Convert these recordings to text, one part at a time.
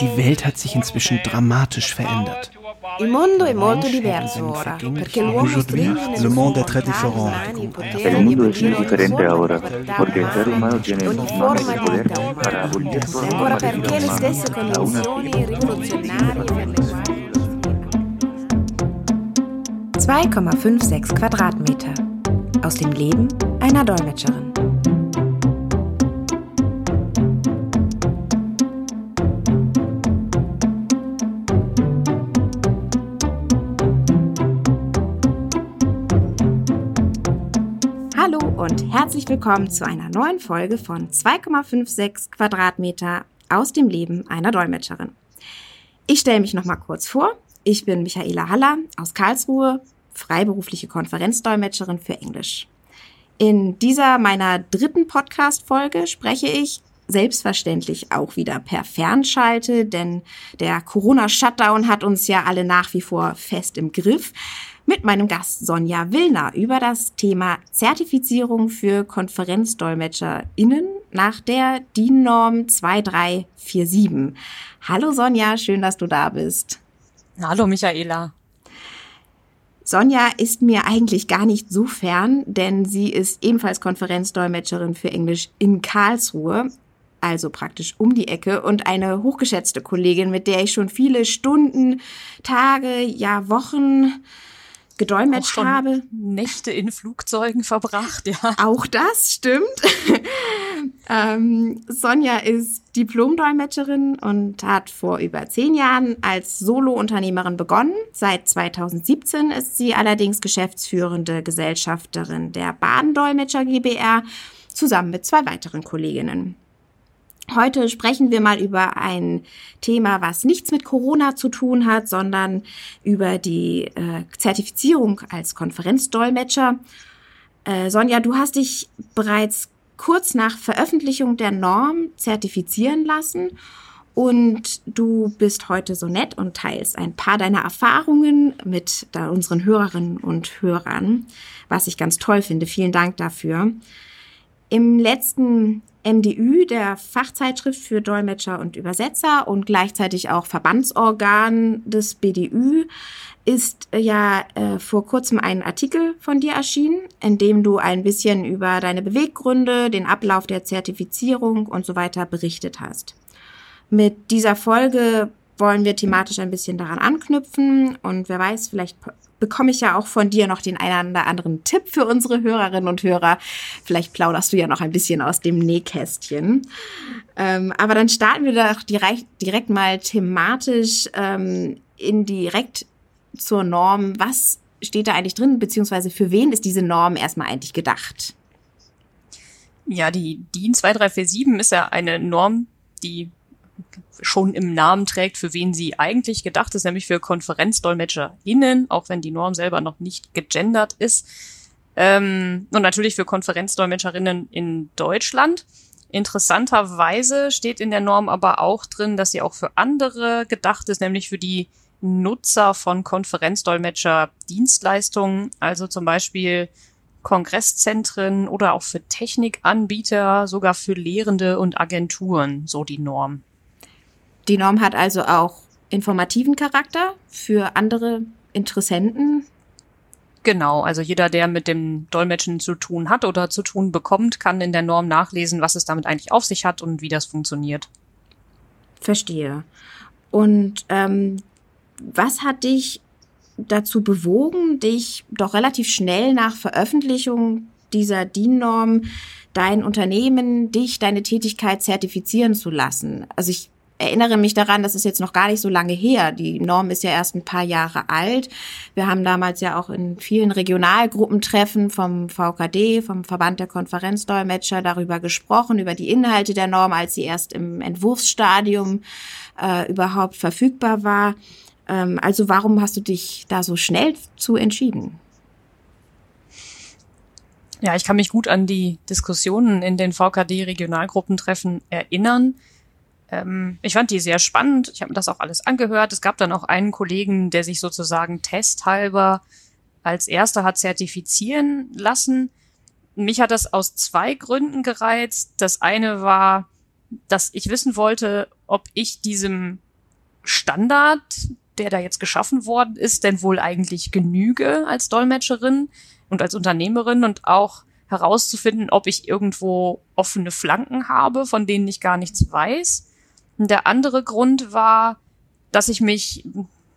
Die Welt hat sich inzwischen dramatisch verändert. Il mondo è molto diverso ora, perché l'uomo Le monde est très différent. El mundo es muy diferente ahora, porque el ser humano tiene di poder para abolir e toda de perché le stesse condizioni rivoluzionarie per le quali 2,56 Quadratmeter. Aus dem Leben einer Dolmetscherin. Herzlich willkommen zu einer neuen Folge von 2,56 Quadratmeter aus dem Leben einer Dolmetscherin. Ich stelle mich noch mal kurz vor. Ich bin Michaela Haller aus Karlsruhe, freiberufliche Konferenzdolmetscherin für Englisch. In dieser meiner dritten Podcast-Folge spreche ich selbstverständlich auch wieder per Fernschalte, denn der Corona-Shutdown hat uns ja alle nach wie vor fest im Griff. Mit meinem Gast Sonja Willner über das Thema Zertifizierung für KonferenzdolmetscherInnen nach der DIN-Norm 2347. Hallo Sonja, schön, dass du da bist. Hallo Michaela. Sonja ist mir eigentlich gar nicht so fern, denn sie ist ebenfalls Konferenzdolmetscherin für Englisch in Karlsruhe, also praktisch um die Ecke und eine hochgeschätzte Kollegin, mit der ich schon viele Stunden, Tage, ja Wochen gedolmetscht habe. Nächte in Flugzeugen verbracht, ja. Auch das stimmt. ähm, Sonja ist Diplomdolmetscherin und hat vor über zehn Jahren als Solo-Unternehmerin begonnen. Seit 2017 ist sie allerdings geschäftsführende Gesellschafterin der Badendolmetscher GbR zusammen mit zwei weiteren Kolleginnen. Heute sprechen wir mal über ein Thema, was nichts mit Corona zu tun hat, sondern über die äh, Zertifizierung als Konferenzdolmetscher. Äh, Sonja, du hast dich bereits kurz nach Veröffentlichung der Norm zertifizieren lassen und du bist heute so nett und teilst ein paar deiner Erfahrungen mit da unseren Hörerinnen und Hörern, was ich ganz toll finde. Vielen Dank dafür. Im letzten MDÜ, der Fachzeitschrift für Dolmetscher und Übersetzer und gleichzeitig auch Verbandsorgan des BDÜ, ist äh, ja äh, vor kurzem ein Artikel von dir erschienen, in dem du ein bisschen über deine Beweggründe, den Ablauf der Zertifizierung und so weiter berichtet hast. Mit dieser Folge wollen wir thematisch ein bisschen daran anknüpfen und wer weiß, vielleicht bekomme ich ja auch von dir noch den einen oder anderen Tipp für unsere Hörerinnen und Hörer. Vielleicht plauderst du ja noch ein bisschen aus dem Nähkästchen. Ähm, aber dann starten wir doch direkt, direkt mal thematisch ähm, in direkt zur Norm. Was steht da eigentlich drin, beziehungsweise für wen ist diese Norm erstmal eigentlich gedacht? Ja, die DIN 2347 ist ja eine Norm, die schon im Namen trägt, für wen sie eigentlich gedacht ist, nämlich für KonferenzdolmetscherInnen, auch wenn die Norm selber noch nicht gegendert ist. Ähm, und natürlich für Konferenzdolmetscherinnen in Deutschland. Interessanterweise steht in der Norm aber auch drin, dass sie auch für andere gedacht ist, nämlich für die Nutzer von Konferenzdolmetscher-Dienstleistungen, also zum Beispiel Kongresszentren oder auch für Technikanbieter, sogar für Lehrende und Agenturen, so die Norm. Die Norm hat also auch informativen Charakter für andere Interessenten. Genau, also jeder, der mit dem Dolmetschen zu tun hat oder zu tun bekommt, kann in der Norm nachlesen, was es damit eigentlich auf sich hat und wie das funktioniert. Verstehe. Und ähm, was hat dich dazu bewogen, dich doch relativ schnell nach Veröffentlichung dieser DIN-Norm dein Unternehmen, dich, deine Tätigkeit zertifizieren zu lassen? Also ich erinnere mich daran, das ist jetzt noch gar nicht so lange her. Die Norm ist ja erst ein paar Jahre alt. Wir haben damals ja auch in vielen Regionalgruppentreffen vom VKD, vom Verband der Konferenzdolmetscher, darüber gesprochen, über die Inhalte der Norm, als sie erst im Entwurfsstadium äh, überhaupt verfügbar war. Ähm, also warum hast du dich da so schnell zu entschieden? Ja, ich kann mich gut an die Diskussionen in den VKD-Regionalgruppentreffen erinnern. Ähm, ich fand die sehr spannend. Ich habe mir das auch alles angehört. Es gab dann auch einen Kollegen, der sich sozusagen testhalber als erster hat zertifizieren lassen. Mich hat das aus zwei Gründen gereizt. Das eine war, dass ich wissen wollte, ob ich diesem Standard, der da jetzt geschaffen worden ist, denn wohl eigentlich genüge als Dolmetscherin und als Unternehmerin und auch herauszufinden, ob ich irgendwo offene Flanken habe, von denen ich gar nichts weiß. Der andere Grund war, dass ich mich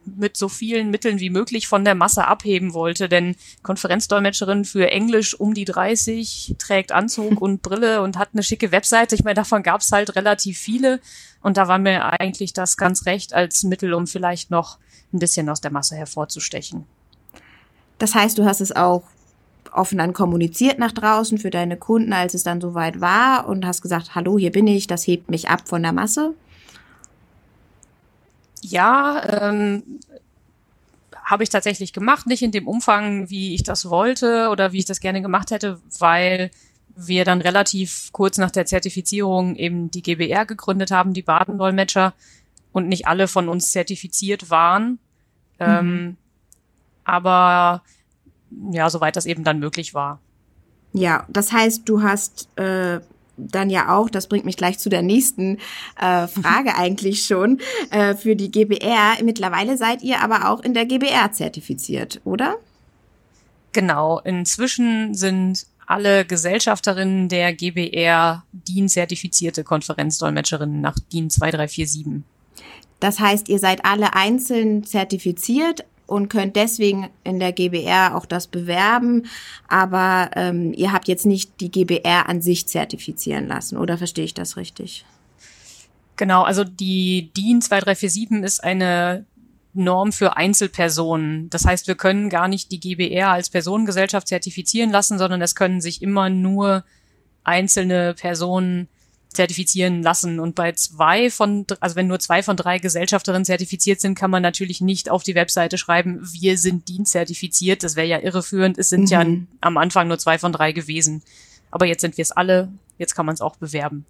mit so vielen Mitteln wie möglich von der Masse abheben wollte, denn Konferenzdolmetscherin für Englisch um die 30 trägt Anzug und Brille und hat eine schicke Webseite. Ich meine, davon gab es halt relativ viele und da war mir eigentlich das ganz recht als Mittel, um vielleicht noch ein bisschen aus der Masse hervorzustechen. Das heißt, du hast es auch offen dann kommuniziert nach draußen für deine Kunden, als es dann soweit war und hast gesagt, hallo, hier bin ich, das hebt mich ab von der Masse? Ja, ähm, habe ich tatsächlich gemacht, nicht in dem Umfang, wie ich das wollte oder wie ich das gerne gemacht hätte, weil wir dann relativ kurz nach der Zertifizierung eben die GBR gegründet haben, die Badendolmetscher, und nicht alle von uns zertifiziert waren. Mhm. Ähm, aber ja, soweit das eben dann möglich war. Ja, das heißt, du hast äh, dann ja auch, das bringt mich gleich zu der nächsten äh, Frage eigentlich schon, äh, für die GBR. Mittlerweile seid ihr aber auch in der GBR zertifiziert, oder? Genau, inzwischen sind alle Gesellschafterinnen der GBR DIN-zertifizierte Konferenzdolmetscherinnen nach DIN 2347. Das heißt, ihr seid alle einzeln zertifiziert, und könnt deswegen in der GBR auch das bewerben, aber ähm, ihr habt jetzt nicht die GBR an sich zertifizieren lassen, oder verstehe ich das richtig? Genau, also die DIN 2347 ist eine Norm für Einzelpersonen. Das heißt, wir können gar nicht die GBR als Personengesellschaft zertifizieren lassen, sondern es können sich immer nur einzelne Personen zertifizieren lassen. Und bei zwei von, also wenn nur zwei von drei Gesellschafterinnen zertifiziert sind, kann man natürlich nicht auf die Webseite schreiben, wir sind dienstzertifiziert. Das wäre ja irreführend. Es sind mhm. ja am Anfang nur zwei von drei gewesen. Aber jetzt sind wir es alle. Jetzt kann man es auch bewerben.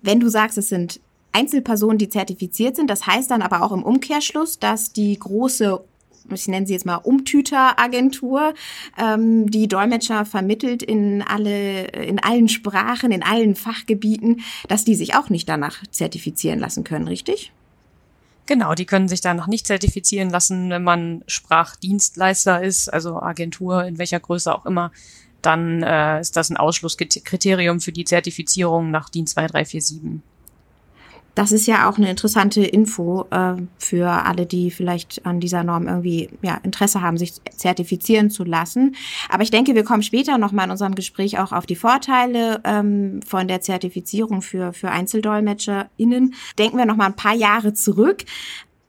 Wenn du sagst, es sind Einzelpersonen, die zertifiziert sind, das heißt dann aber auch im Umkehrschluss, dass die große ich nenne sie jetzt mal Umtüteragentur, ähm, die Dolmetscher vermittelt in alle, in allen Sprachen, in allen Fachgebieten, dass die sich auch nicht danach zertifizieren lassen können, richtig? Genau, die können sich danach nicht zertifizieren lassen, wenn man Sprachdienstleister ist, also Agentur in welcher Größe auch immer, dann äh, ist das ein Ausschlusskriterium für die Zertifizierung nach DIN 2347 das ist ja auch eine interessante Info äh, für alle, die vielleicht an dieser Norm irgendwie ja, Interesse haben, sich zertifizieren zu lassen. Aber ich denke, wir kommen später nochmal in unserem Gespräch auch auf die Vorteile ähm, von der Zertifizierung für, für EinzeldolmetscherInnen. Denken wir nochmal ein paar Jahre zurück.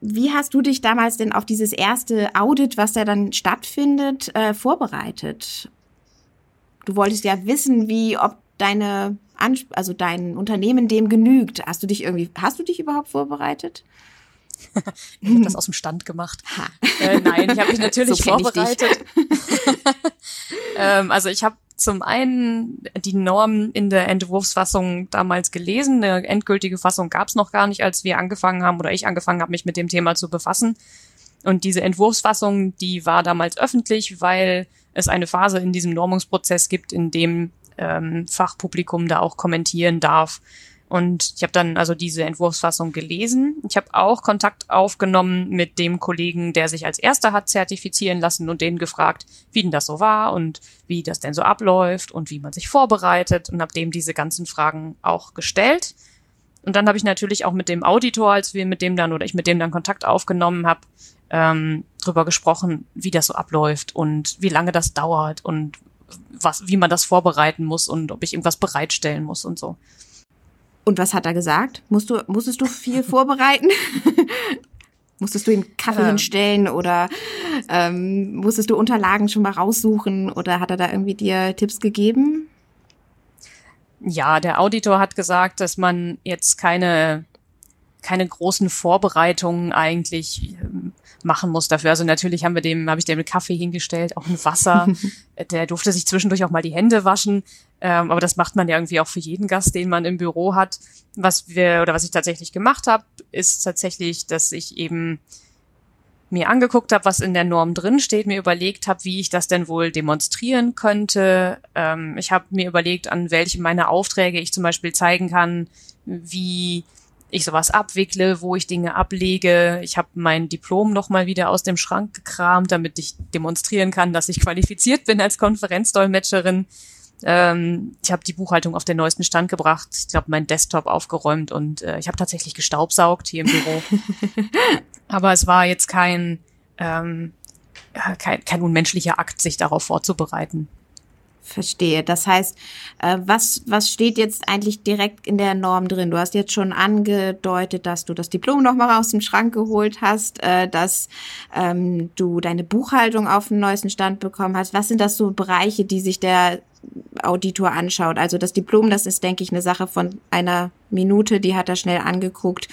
Wie hast du dich damals denn auf dieses erste Audit, was da dann stattfindet, äh, vorbereitet? Du wolltest ja wissen, wie, ob deine also dein Unternehmen dem genügt. Hast du dich irgendwie, hast du dich überhaupt vorbereitet? ich habe das aus dem Stand gemacht. Äh, nein, ich habe mich natürlich so vorbereitet. ähm, also ich habe zum einen die Norm in der Entwurfsfassung damals gelesen. Eine endgültige Fassung gab es noch gar nicht, als wir angefangen haben oder ich angefangen habe, mich mit dem Thema zu befassen. Und diese Entwurfsfassung, die war damals öffentlich, weil es eine Phase in diesem Normungsprozess gibt, in dem ähm, Fachpublikum da auch kommentieren darf. Und ich habe dann also diese Entwurfsfassung gelesen. Ich habe auch Kontakt aufgenommen mit dem Kollegen, der sich als erster hat zertifizieren lassen und den gefragt, wie denn das so war und wie das denn so abläuft und wie man sich vorbereitet und habe dem diese ganzen Fragen auch gestellt. Und dann habe ich natürlich auch mit dem Auditor, als wir mit dem dann oder ich mit dem dann Kontakt aufgenommen habe, ähm, drüber gesprochen, wie das so abläuft und wie lange das dauert und was, wie man das vorbereiten muss und ob ich irgendwas bereitstellen muss und so. Und was hat er gesagt? Musst du, musstest du viel vorbereiten? musstest du ihm Kaffee ähm. hinstellen oder ähm, musstest du Unterlagen schon mal raussuchen oder hat er da irgendwie dir Tipps gegeben? Ja, der Auditor hat gesagt, dass man jetzt keine keine großen Vorbereitungen eigentlich ähm, machen muss dafür. Also natürlich haben wir dem, habe ich dem Kaffee hingestellt, auch ein Wasser. Der durfte sich zwischendurch auch mal die Hände waschen. Ähm, aber das macht man ja irgendwie auch für jeden Gast, den man im Büro hat. Was wir oder was ich tatsächlich gemacht habe, ist tatsächlich, dass ich eben mir angeguckt habe, was in der Norm drin steht, mir überlegt habe, wie ich das denn wohl demonstrieren könnte. Ähm, ich habe mir überlegt, an welche meiner Aufträge ich zum Beispiel zeigen kann, wie ich sowas abwickle, wo ich Dinge ablege. Ich habe mein Diplom nochmal wieder aus dem Schrank gekramt, damit ich demonstrieren kann, dass ich qualifiziert bin als Konferenzdolmetscherin. Ähm, ich habe die Buchhaltung auf den neuesten Stand gebracht. Ich habe meinen Desktop aufgeräumt und äh, ich habe tatsächlich gestaubsaugt hier im Büro. Aber es war jetzt kein, ähm, kein, kein unmenschlicher Akt, sich darauf vorzubereiten. Verstehe. Das heißt, äh, was, was steht jetzt eigentlich direkt in der Norm drin? Du hast jetzt schon angedeutet, dass du das Diplom nochmal aus dem Schrank geholt hast, äh, dass ähm, du deine Buchhaltung auf den neuesten Stand bekommen hast. Was sind das so Bereiche, die sich der Auditor anschaut? Also das Diplom, das ist, denke ich, eine Sache von einer Minute, die hat er schnell angeguckt,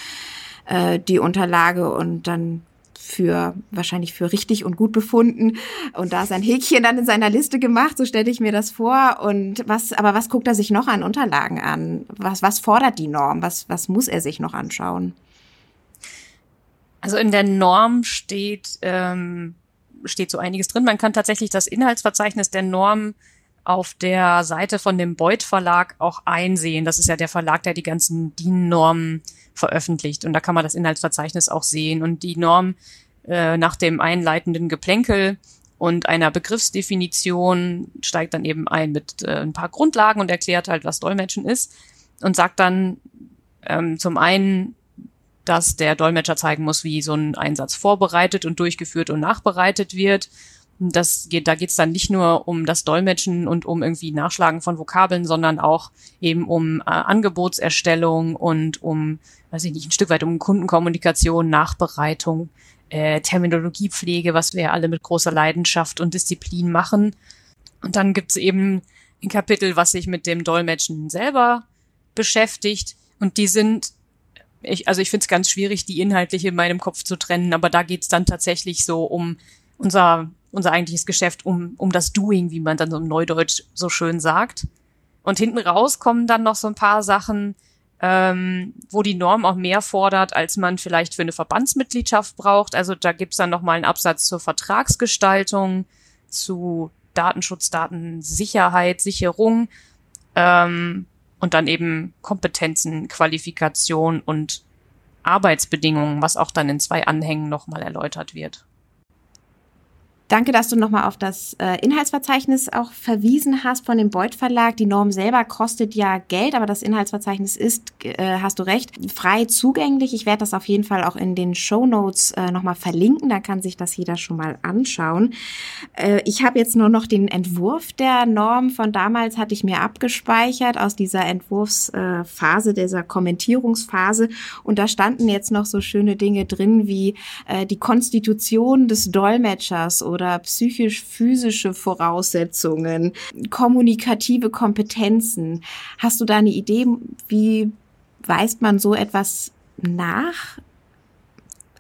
äh, die Unterlage und dann für wahrscheinlich für richtig und gut befunden und da sein Häkchen dann in seiner Liste gemacht, so stelle ich mir das vor und was aber was guckt er sich noch an Unterlagen an? Was was fordert die Norm? Was was muss er sich noch anschauen? Also in der Norm steht ähm, steht so einiges drin. Man kann tatsächlich das Inhaltsverzeichnis der Norm auf der Seite von dem Beuth Verlag auch einsehen. Das ist ja der Verlag, der die ganzen DIN-Normen veröffentlicht. Und da kann man das Inhaltsverzeichnis auch sehen. Und die Norm äh, nach dem einleitenden Geplänkel und einer Begriffsdefinition steigt dann eben ein mit äh, ein paar Grundlagen und erklärt halt, was Dolmetschen ist und sagt dann ähm, zum einen, dass der Dolmetscher zeigen muss, wie so ein Einsatz vorbereitet und durchgeführt und nachbereitet wird das geht, da geht es dann nicht nur um das Dolmetschen und um irgendwie Nachschlagen von Vokabeln, sondern auch eben um äh, Angebotserstellung und um, weiß ich nicht, ein Stück weit um Kundenkommunikation, Nachbereitung, äh, Terminologiepflege, was wir alle mit großer Leidenschaft und Disziplin machen. Und dann gibt's eben ein Kapitel, was sich mit dem Dolmetschen selber beschäftigt. Und die sind ich, also ich finde es ganz schwierig, die inhaltlich in meinem Kopf zu trennen, aber da geht's dann tatsächlich so um unser unser eigentliches Geschäft um, um das Doing, wie man dann so im Neudeutsch so schön sagt. Und hinten raus kommen dann noch so ein paar Sachen, ähm, wo die Norm auch mehr fordert, als man vielleicht für eine Verbandsmitgliedschaft braucht. Also da gibt's dann noch mal einen Absatz zur Vertragsgestaltung, zu Datenschutz, Datensicherheit, Sicherung ähm, und dann eben Kompetenzen, Qualifikation und Arbeitsbedingungen, was auch dann in zwei Anhängen nochmal erläutert wird. Danke, dass du nochmal auf das äh, Inhaltsverzeichnis auch verwiesen hast von dem Beuth Verlag. Die Norm selber kostet ja Geld, aber das Inhaltsverzeichnis ist, äh, hast du recht, frei zugänglich. Ich werde das auf jeden Fall auch in den Show Notes äh, nochmal verlinken. Da kann sich das jeder schon mal anschauen. Äh, ich habe jetzt nur noch den Entwurf der Norm von damals, hatte ich mir abgespeichert aus dieser Entwurfsphase, dieser Kommentierungsphase. Und da standen jetzt noch so schöne Dinge drin wie äh, die Konstitution des Dolmetschers oder oder psychisch-physische Voraussetzungen, kommunikative Kompetenzen. Hast du da eine Idee, wie weist man so etwas nach?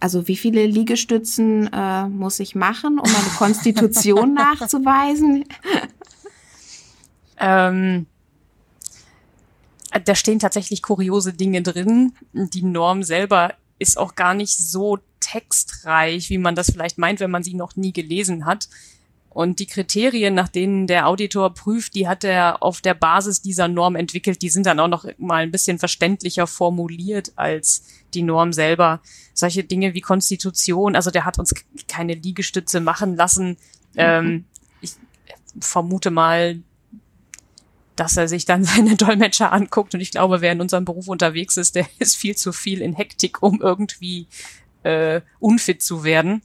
Also wie viele Liegestützen äh, muss ich machen, um meine Konstitution nachzuweisen? Ähm, da stehen tatsächlich kuriose Dinge drin. Die Norm selber ist auch gar nicht so textreich, wie man das vielleicht meint, wenn man sie noch nie gelesen hat. Und die Kriterien, nach denen der Auditor prüft, die hat er auf der Basis dieser Norm entwickelt. Die sind dann auch noch mal ein bisschen verständlicher formuliert als die Norm selber. Solche Dinge wie Konstitution, also der hat uns keine Liegestütze machen lassen. Mhm. Ähm, ich vermute mal, dass er sich dann seine Dolmetscher anguckt. Und ich glaube, wer in unserem Beruf unterwegs ist, der ist viel zu viel in Hektik, um irgendwie äh, unfit zu werden.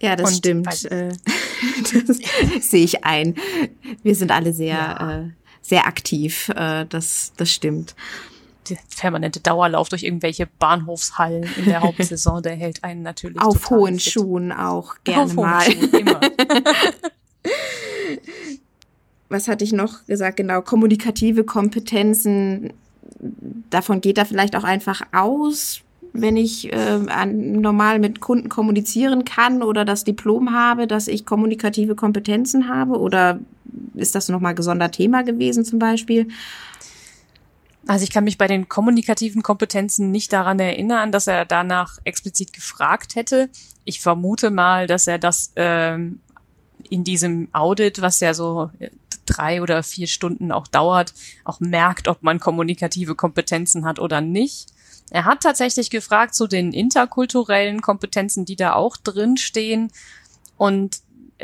Ja, das Und stimmt. Äh, das sehe ich ein. Wir sind alle sehr, ja. äh, sehr aktiv. Äh, das, das stimmt. Der permanente Dauerlauf durch irgendwelche Bahnhofshallen in der Hauptsaison, der hält einen natürlich auf hohen fit. Schuhen auch gerne Auf mal. Hohen Schuhen, immer. Was hatte ich noch gesagt? Genau, kommunikative Kompetenzen. Davon geht er vielleicht auch einfach aus wenn ich äh, an, normal mit Kunden kommunizieren kann oder das Diplom habe, dass ich kommunikative Kompetenzen habe? Oder ist das nochmal gesondert Thema gewesen zum Beispiel? Also ich kann mich bei den kommunikativen Kompetenzen nicht daran erinnern, dass er danach explizit gefragt hätte. Ich vermute mal, dass er das ähm, in diesem Audit, was ja so äh, drei oder vier Stunden auch dauert, auch merkt, ob man kommunikative Kompetenzen hat oder nicht. Er hat tatsächlich gefragt zu den interkulturellen Kompetenzen, die da auch drin stehen. Und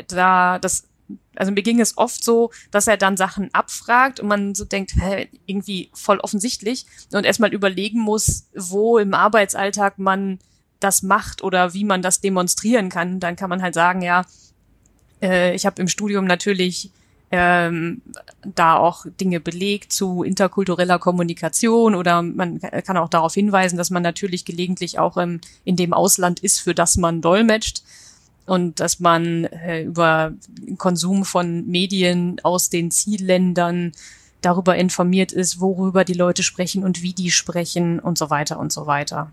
da das also mir ging es oft so, dass er dann Sachen abfragt und man so denkt, hä, irgendwie voll offensichtlich und erstmal überlegen muss, wo im Arbeitsalltag man das macht oder wie man das demonstrieren kann. Dann kann man halt sagen, ja, äh, ich habe im Studium natürlich ähm, da auch Dinge belegt zu interkultureller Kommunikation oder man kann auch darauf hinweisen, dass man natürlich gelegentlich auch im, in dem Ausland ist, für das man dolmetscht und dass man äh, über Konsum von Medien aus den Zielländern darüber informiert ist, worüber die Leute sprechen und wie die sprechen und so weiter und so weiter.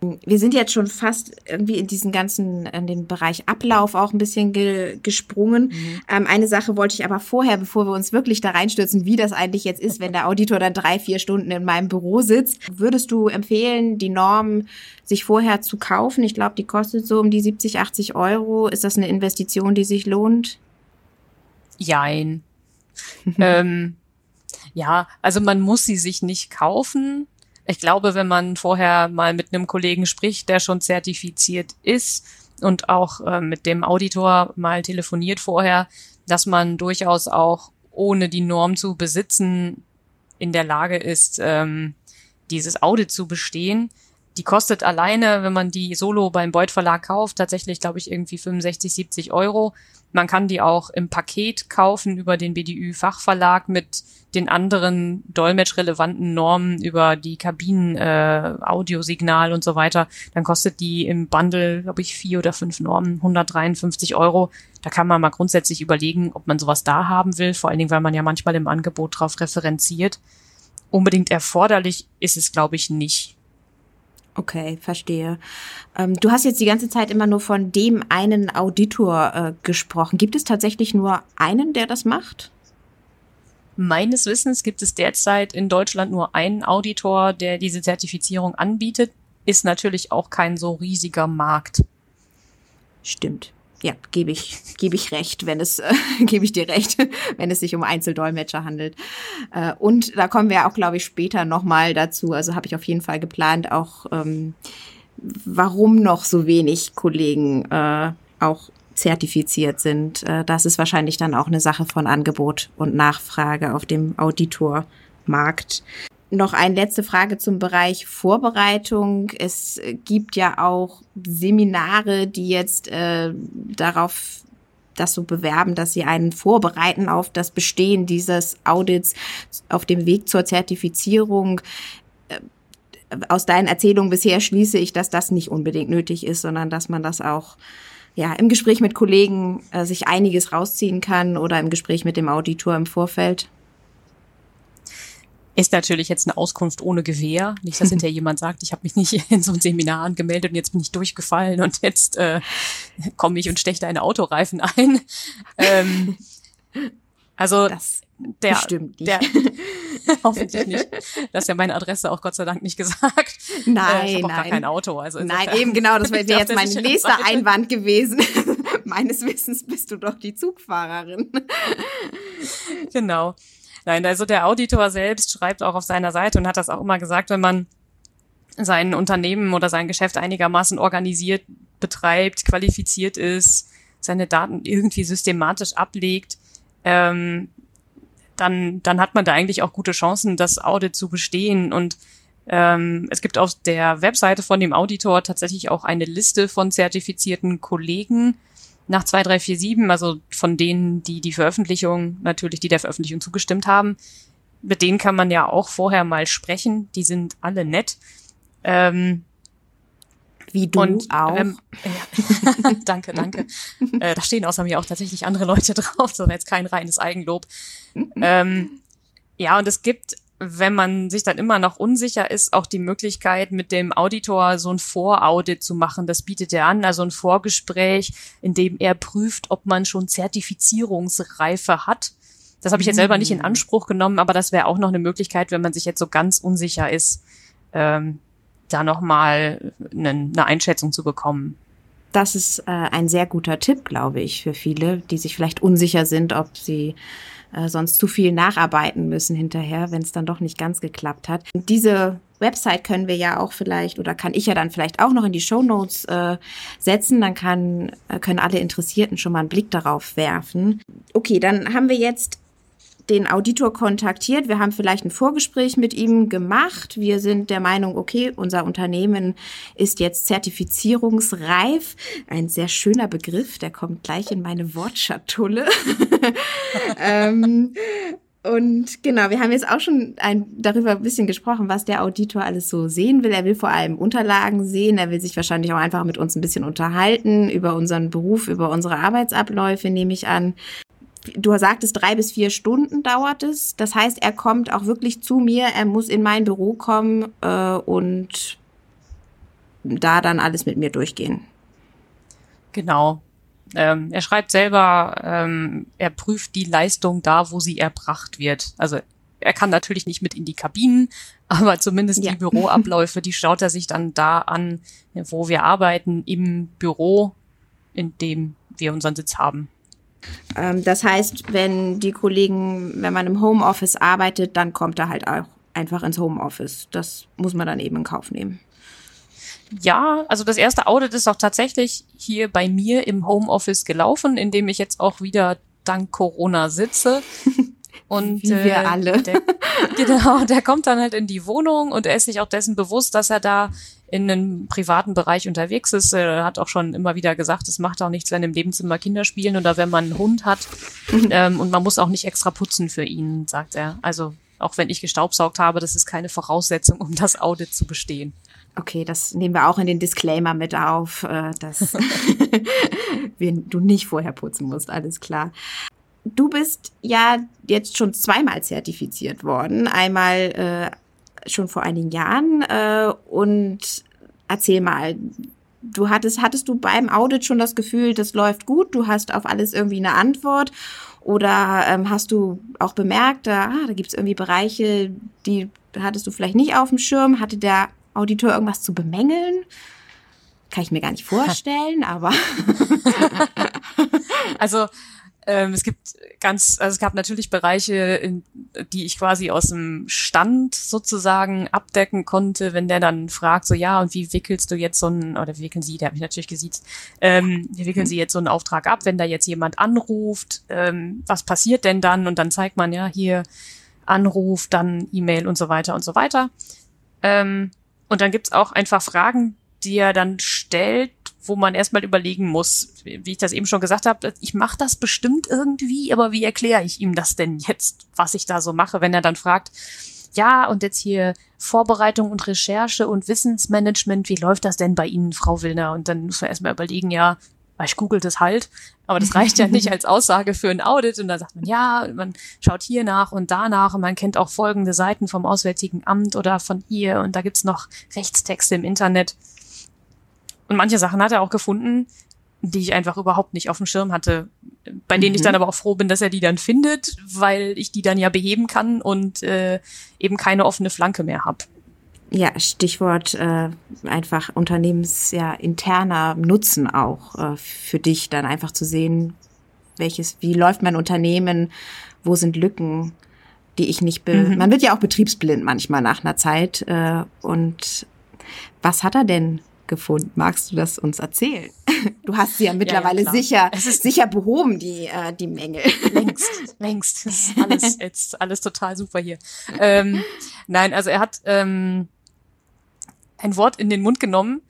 Wir sind jetzt schon fast irgendwie in diesen ganzen, in den Bereich Ablauf auch ein bisschen ge gesprungen. Mhm. Ähm, eine Sache wollte ich aber vorher, bevor wir uns wirklich da reinstürzen, wie das eigentlich jetzt ist, wenn der Auditor dann drei, vier Stunden in meinem Büro sitzt. Würdest du empfehlen, die Norm sich vorher zu kaufen? Ich glaube, die kostet so um die 70, 80 Euro. Ist das eine Investition, die sich lohnt? Jein. ähm, ja, also man muss sie sich nicht kaufen ich glaube, wenn man vorher mal mit einem Kollegen spricht, der schon zertifiziert ist und auch äh, mit dem Auditor mal telefoniert vorher, dass man durchaus auch ohne die Norm zu besitzen in der Lage ist, ähm, dieses Audit zu bestehen. Die kostet alleine, wenn man die solo beim Beuth Verlag kauft, tatsächlich, glaube ich, irgendwie 65, 70 Euro. Man kann die auch im Paket kaufen über den BDÜ Fachverlag mit den anderen dolmetschrelevanten Normen über die Kabinen, äh, Audiosignal und so weiter. Dann kostet die im Bundle, glaube ich, vier oder fünf Normen 153 Euro. Da kann man mal grundsätzlich überlegen, ob man sowas da haben will. Vor allen Dingen, weil man ja manchmal im Angebot drauf referenziert. Unbedingt erforderlich ist es, glaube ich, nicht. Okay, verstehe. Ähm, du hast jetzt die ganze Zeit immer nur von dem einen Auditor äh, gesprochen. Gibt es tatsächlich nur einen, der das macht? Meines Wissens gibt es derzeit in Deutschland nur einen Auditor, der diese Zertifizierung anbietet. Ist natürlich auch kein so riesiger Markt. Stimmt ja, gebe ich, gebe ich recht, wenn es, äh, gebe ich dir recht, wenn es sich um Einzeldolmetscher handelt. Äh, und da kommen wir auch, glaube ich, später nochmal dazu. Also habe ich auf jeden Fall geplant, auch ähm, warum noch so wenig Kollegen äh, auch zertifiziert sind. Äh, das ist wahrscheinlich dann auch eine Sache von Angebot und Nachfrage auf dem Auditormarkt noch eine letzte Frage zum Bereich Vorbereitung. Es gibt ja auch Seminare, die jetzt äh, darauf das so bewerben, dass sie einen vorbereiten auf das Bestehen dieses Audits auf dem Weg zur Zertifizierung. Äh, aus deinen Erzählungen bisher schließe ich, dass das nicht unbedingt nötig ist, sondern dass man das auch ja, im Gespräch mit Kollegen äh, sich einiges rausziehen kann oder im Gespräch mit dem Auditor im Vorfeld. Ist natürlich jetzt eine Auskunft ohne Gewehr. Nicht, dass hinterher jemand sagt, ich habe mich nicht in so ein Seminar angemeldet und jetzt bin ich durchgefallen und jetzt äh, komme ich und steche deine Autoreifen ein. Ähm, also das der, bestimmt nicht. der hoffentlich nicht. Das ist ja meine Adresse auch Gott sei Dank nicht gesagt. Nein, äh, ich nein. gar kein Auto. Also nein, eben genau, das wäre jetzt mein nächster. Einwand gewesen. Meines Wissens bist du doch die Zugfahrerin. genau. Nein, also der Auditor selbst schreibt auch auf seiner Seite und hat das auch immer gesagt, wenn man sein Unternehmen oder sein Geschäft einigermaßen organisiert betreibt, qualifiziert ist, seine Daten irgendwie systematisch ablegt, ähm, dann, dann hat man da eigentlich auch gute Chancen, das Audit zu bestehen. Und ähm, es gibt auf der Webseite von dem Auditor tatsächlich auch eine Liste von zertifizierten Kollegen, nach 2347, also von denen, die die Veröffentlichung, natürlich, die der Veröffentlichung zugestimmt haben, mit denen kann man ja auch vorher mal sprechen. Die sind alle nett. Ähm, Wie du und, auch. Ähm, ja. danke, danke. äh, da stehen außer mir auch tatsächlich andere Leute drauf. War jetzt kein reines Eigenlob. ähm, ja, und es gibt wenn man sich dann immer noch unsicher ist, auch die Möglichkeit, mit dem Auditor so ein Voraudit zu machen. Das bietet er an, also ein Vorgespräch, in dem er prüft, ob man schon Zertifizierungsreife hat. Das habe ich jetzt selber nicht in Anspruch genommen, aber das wäre auch noch eine Möglichkeit, wenn man sich jetzt so ganz unsicher ist, ähm, da nochmal eine, eine Einschätzung zu bekommen. Das ist äh, ein sehr guter Tipp, glaube ich, für viele, die sich vielleicht unsicher sind, ob sie äh, sonst zu viel nacharbeiten müssen hinterher, wenn es dann doch nicht ganz geklappt hat. Und diese Website können wir ja auch vielleicht oder kann ich ja dann vielleicht auch noch in die Show Notes äh, setzen. Dann kann, äh, können alle Interessierten schon mal einen Blick darauf werfen. Okay, dann haben wir jetzt den Auditor kontaktiert. Wir haben vielleicht ein Vorgespräch mit ihm gemacht. Wir sind der Meinung, okay, unser Unternehmen ist jetzt zertifizierungsreif. Ein sehr schöner Begriff, der kommt gleich in meine Wortschatulle. ähm, und genau, wir haben jetzt auch schon ein, darüber ein bisschen gesprochen, was der Auditor alles so sehen will. Er will vor allem Unterlagen sehen. Er will sich wahrscheinlich auch einfach mit uns ein bisschen unterhalten über unseren Beruf, über unsere Arbeitsabläufe, nehme ich an du sagtest, drei bis vier Stunden dauert es. Das heißt, er kommt auch wirklich zu mir, er muss in mein Büro kommen äh, und da dann alles mit mir durchgehen. Genau. Ähm, er schreibt selber, ähm, er prüft die Leistung da, wo sie erbracht wird. Also er kann natürlich nicht mit in die Kabinen, aber zumindest ja. die Büroabläufe, die schaut er sich dann da an, wo wir arbeiten, im Büro, in dem wir unseren Sitz haben. Ähm, das heißt, wenn die Kollegen, wenn man im Homeoffice arbeitet, dann kommt er halt auch einfach ins Homeoffice. Das muss man dann eben in Kauf nehmen. Ja, also das erste Audit ist auch tatsächlich hier bei mir im Homeoffice gelaufen, in dem ich jetzt auch wieder dank Corona sitze. Und Wie wir äh, alle. Der, genau, der kommt dann halt in die Wohnung und er ist sich auch dessen bewusst, dass er da in einem privaten Bereich unterwegs ist. Er hat auch schon immer wieder gesagt, es macht auch nichts, wenn im Nebenzimmer Kinder spielen oder wenn man einen Hund hat. Mhm. ähm, und man muss auch nicht extra putzen für ihn, sagt er. Also auch wenn ich gestaubsaugt habe, das ist keine Voraussetzung, um das Audit zu bestehen. Okay, das nehmen wir auch in den Disclaimer mit auf, äh, dass du nicht vorher putzen musst, alles klar. Du bist ja jetzt schon zweimal zertifiziert worden. Einmal äh, schon vor einigen Jahren. Äh, und erzähl mal, du hattest, hattest du beim Audit schon das Gefühl, das läuft gut, du hast auf alles irgendwie eine Antwort? Oder ähm, hast du auch bemerkt, da, ah, da gibt es irgendwie Bereiche, die hattest du vielleicht nicht auf dem Schirm? Hatte der Auditor irgendwas zu bemängeln? Kann ich mir gar nicht vorstellen, aber. also ähm, es gibt ganz, also es gab natürlich Bereiche, in, die ich quasi aus dem Stand sozusagen abdecken konnte, wenn der dann fragt, so ja, und wie wickelst du jetzt so einen, oder wie wickeln Sie, der hat mich natürlich gesiezt, ähm, wie wickeln Sie jetzt so einen Auftrag ab, wenn da jetzt jemand anruft, ähm, was passiert denn dann? Und dann zeigt man ja hier Anruf, dann E-Mail und so weiter und so weiter. Ähm, und dann gibt's auch einfach Fragen, die er dann stellt, wo man erstmal überlegen muss, wie ich das eben schon gesagt habe, ich mache das bestimmt irgendwie, aber wie erkläre ich ihm das denn jetzt, was ich da so mache, wenn er dann fragt, ja, und jetzt hier Vorbereitung und Recherche und Wissensmanagement, wie läuft das denn bei Ihnen, Frau Willner? Und dann muss man erstmal überlegen, ja, ich google das halt, aber das reicht ja nicht als Aussage für ein Audit. Und dann sagt man, ja, man schaut hier nach und danach und man kennt auch folgende Seiten vom Auswärtigen Amt oder von hier und da gibt's noch Rechtstexte im Internet. Und manche Sachen hat er auch gefunden, die ich einfach überhaupt nicht auf dem Schirm hatte, bei denen mhm. ich dann aber auch froh bin, dass er die dann findet, weil ich die dann ja beheben kann und äh, eben keine offene Flanke mehr habe. Ja, Stichwort äh, einfach unternehmens ja interner Nutzen auch äh, für dich dann einfach zu sehen, welches, wie läuft mein Unternehmen, wo sind Lücken, die ich nicht be mhm. man wird ja auch betriebsblind manchmal nach einer Zeit äh, und was hat er denn gefunden. Magst du das uns erzählen? Du hast sie ja mittlerweile ja, ja, sicher, sicher behoben, die, äh, die Mängel. Längst, längst. Das ist alles, jetzt alles total super hier. Ähm, nein, also er hat ähm, ein Wort in den Mund genommen,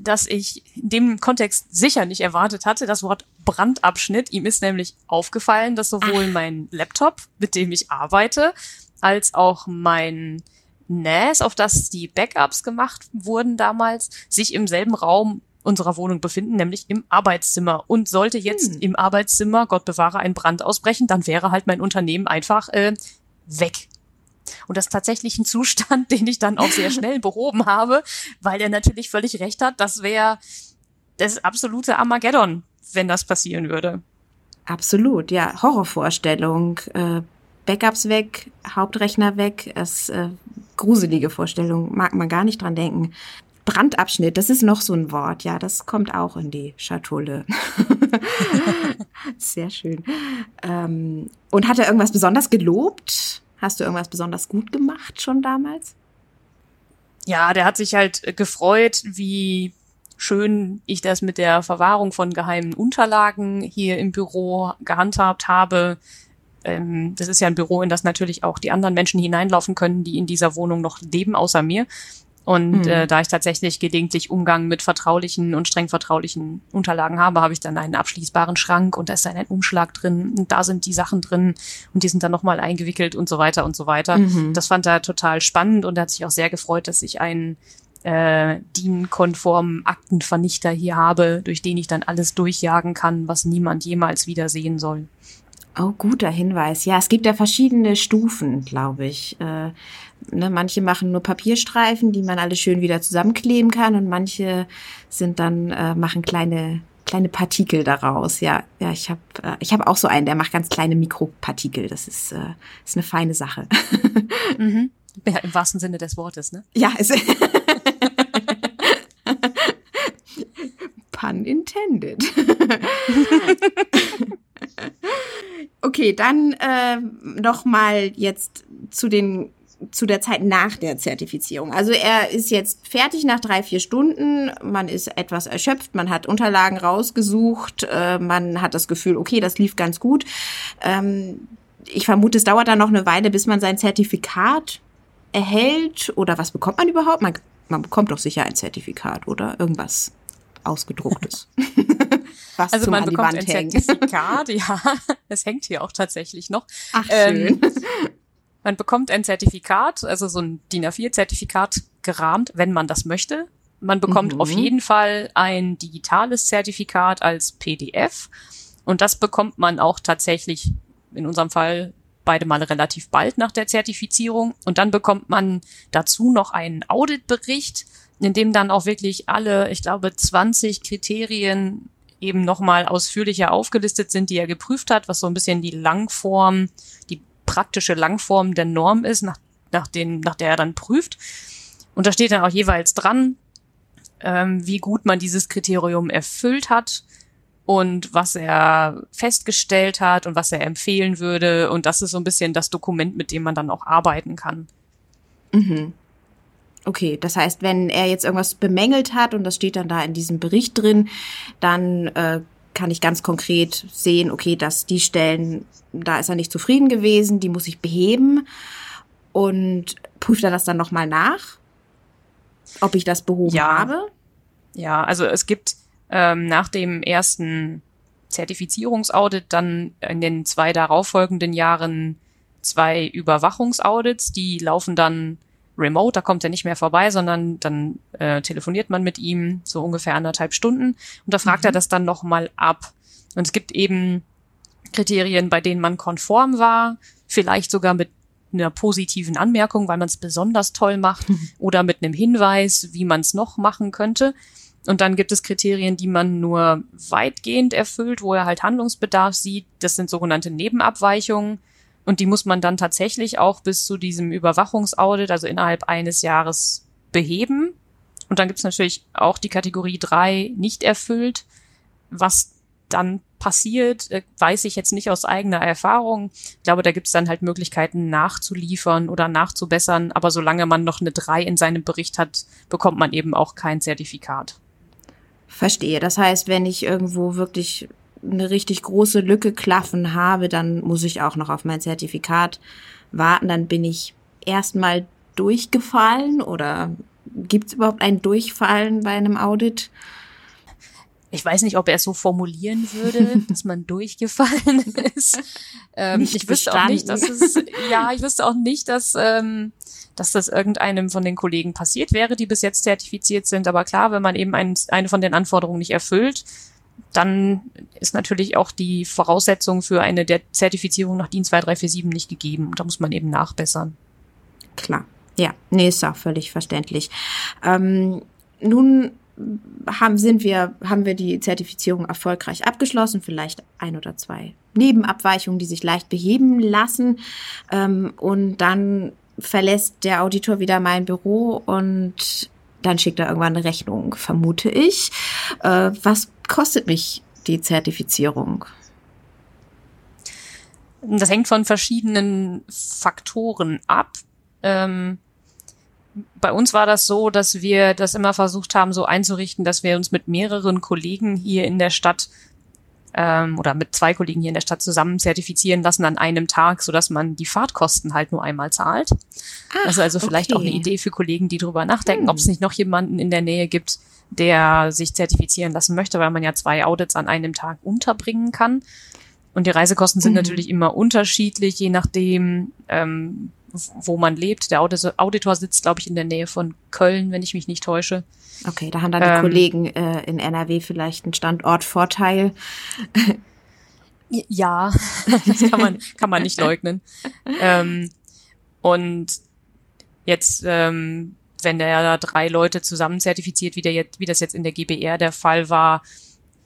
das ich in dem Kontext sicher nicht erwartet hatte, das Wort Brandabschnitt. Ihm ist nämlich aufgefallen, dass sowohl Ach. mein Laptop, mit dem ich arbeite, als auch mein NAS, auf das die Backups gemacht wurden damals, sich im selben Raum unserer Wohnung befinden, nämlich im Arbeitszimmer. Und sollte jetzt hm. im Arbeitszimmer, Gott bewahre, ein Brand ausbrechen, dann wäre halt mein Unternehmen einfach äh, weg. Und das ist tatsächlich ein Zustand, den ich dann auch sehr schnell behoben habe, weil er natürlich völlig recht hat. Das wäre das absolute Armageddon, wenn das passieren würde. Absolut, ja. Horrorvorstellung. Äh, Backups weg, Hauptrechner weg. Das äh, gruselige Vorstellung, mag man gar nicht dran denken. Brandabschnitt, das ist noch so ein Wort, ja, das kommt auch in die Schatulle. Sehr schön. Ähm, und hat er irgendwas besonders gelobt? Hast du irgendwas besonders gut gemacht schon damals? Ja, der hat sich halt gefreut, wie schön ich das mit der Verwahrung von geheimen Unterlagen hier im Büro gehandhabt habe. Ähm, das ist ja ein Büro, in das natürlich auch die anderen Menschen hineinlaufen können, die in dieser Wohnung noch leben, außer mir. Und mhm. äh, da ich tatsächlich gelegentlich Umgang mit vertraulichen und streng vertraulichen Unterlagen habe, habe ich dann einen abschließbaren Schrank und da ist dann ein Umschlag drin und da sind die Sachen drin und die sind dann nochmal eingewickelt und so weiter und so weiter. Mhm. Das fand er total spannend und er hat sich auch sehr gefreut, dass ich einen äh, DIN-konformen Aktenvernichter hier habe, durch den ich dann alles durchjagen kann, was niemand jemals wieder sehen soll. Oh, guter Hinweis. Ja, es gibt ja verschiedene Stufen, glaube ich. Äh, ne, manche machen nur Papierstreifen, die man alle schön wieder zusammenkleben kann und manche sind dann äh, machen kleine kleine Partikel daraus. Ja, ja, ich habe äh, ich habe auch so einen, der macht ganz kleine Mikropartikel. Das ist äh, ist eine feine Sache. mhm. Ja, im wahrsten Sinne des Wortes, ne? Ja, es Pun intended. okay, dann äh, noch mal jetzt zu den zu der Zeit nach der Zertifizierung. Also er ist jetzt fertig nach drei, vier Stunden. Man ist etwas erschöpft, man hat Unterlagen rausgesucht, äh, man hat das Gefühl, okay, das lief ganz gut. Ähm, ich vermute, es dauert dann noch eine Weile, bis man sein Zertifikat erhält. Oder was bekommt man überhaupt? Man, man bekommt doch sicher ein Zertifikat oder irgendwas ausgedrucktes. Was also man bekommt ein Zertifikat, ja, es hängt hier auch tatsächlich noch. Ach, schön. Ähm, man bekommt ein Zertifikat, also so ein DIN A4-Zertifikat gerahmt, wenn man das möchte. Man bekommt mhm. auf jeden Fall ein digitales Zertifikat als PDF. Und das bekommt man auch tatsächlich in unserem Fall beide Male relativ bald nach der Zertifizierung. Und dann bekommt man dazu noch einen Auditbericht, in dem dann auch wirklich alle, ich glaube, 20 Kriterien eben nochmal ausführlicher aufgelistet sind, die er geprüft hat, was so ein bisschen die Langform, die praktische Langform der Norm ist, nach, nach, den, nach der er dann prüft. Und da steht dann auch jeweils dran, ähm, wie gut man dieses Kriterium erfüllt hat und was er festgestellt hat und was er empfehlen würde. Und das ist so ein bisschen das Dokument, mit dem man dann auch arbeiten kann. Mhm. Okay, das heißt, wenn er jetzt irgendwas bemängelt hat und das steht dann da in diesem Bericht drin, dann äh, kann ich ganz konkret sehen, okay, dass die Stellen, da ist er nicht zufrieden gewesen, die muss ich beheben und prüft er das dann nochmal nach, ob ich das behoben ja. habe? Ja, also es gibt ähm, nach dem ersten Zertifizierungsaudit dann in den zwei darauffolgenden Jahren zwei Überwachungsaudits, die laufen dann remote, da kommt er nicht mehr vorbei, sondern dann äh, telefoniert man mit ihm so ungefähr anderthalb Stunden und da fragt mhm. er das dann nochmal ab. Und es gibt eben Kriterien, bei denen man konform war, vielleicht sogar mit einer positiven Anmerkung, weil man es besonders toll macht mhm. oder mit einem Hinweis, wie man es noch machen könnte. Und dann gibt es Kriterien, die man nur weitgehend erfüllt, wo er halt Handlungsbedarf sieht. Das sind sogenannte Nebenabweichungen. Und die muss man dann tatsächlich auch bis zu diesem Überwachungsaudit, also innerhalb eines Jahres, beheben. Und dann gibt's natürlich auch die Kategorie drei nicht erfüllt. Was dann passiert, äh, weiß ich jetzt nicht aus eigener Erfahrung. Ich glaube, da gibt's dann halt Möglichkeiten nachzuliefern oder nachzubessern. Aber solange man noch eine drei in seinem Bericht hat, bekommt man eben auch kein Zertifikat. Verstehe. Das heißt, wenn ich irgendwo wirklich eine richtig große Lücke klaffen habe, dann muss ich auch noch auf mein Zertifikat warten. Dann bin ich erstmal durchgefallen oder gibt es überhaupt ein Durchfallen bei einem Audit? Ich weiß nicht, ob er es so formulieren würde, dass man durchgefallen ist. Ähm, ich wüsste bestanden. auch nicht, dass es, ja, ich wüsste auch nicht, dass, ähm, dass das irgendeinem von den Kollegen passiert wäre, die bis jetzt zertifiziert sind. Aber klar, wenn man eben ein, eine von den Anforderungen nicht erfüllt, dann ist natürlich auch die Voraussetzung für eine der Zertifizierung nach DIN 2347 nicht gegeben. Da muss man eben nachbessern. Klar. Ja, nee, ist auch völlig verständlich. Ähm, nun haben, sind wir, haben wir die Zertifizierung erfolgreich abgeschlossen, vielleicht ein oder zwei Nebenabweichungen, die sich leicht beheben lassen. Ähm, und dann verlässt der Auditor wieder mein Büro und dann schickt er irgendwann eine Rechnung, vermute ich. Äh, was kostet mich die Zertifizierung? Das hängt von verschiedenen Faktoren ab. Ähm, bei uns war das so, dass wir das immer versucht haben, so einzurichten, dass wir uns mit mehreren Kollegen hier in der Stadt ähm, oder mit zwei Kollegen hier in der Stadt zusammen zertifizieren lassen an einem Tag, so dass man die Fahrtkosten halt nur einmal zahlt. Ach, das ist also vielleicht okay. auch eine Idee für Kollegen, die drüber nachdenken, hm. ob es nicht noch jemanden in der Nähe gibt, der sich zertifizieren lassen möchte, weil man ja zwei Audits an einem Tag unterbringen kann. Und die Reisekosten sind mhm. natürlich immer unterschiedlich, je nachdem, ähm, wo man lebt. Der Auditor sitzt, glaube ich, in der Nähe von Köln, wenn ich mich nicht täusche. Okay, da haben dann die ähm, Kollegen äh, in NRW vielleicht einen Standortvorteil. Ja, das kann man, kann man nicht leugnen. Ähm, und jetzt, ähm, wenn der da drei Leute zusammen zertifiziert, wie, der jetzt, wie das jetzt in der GBR der Fall war,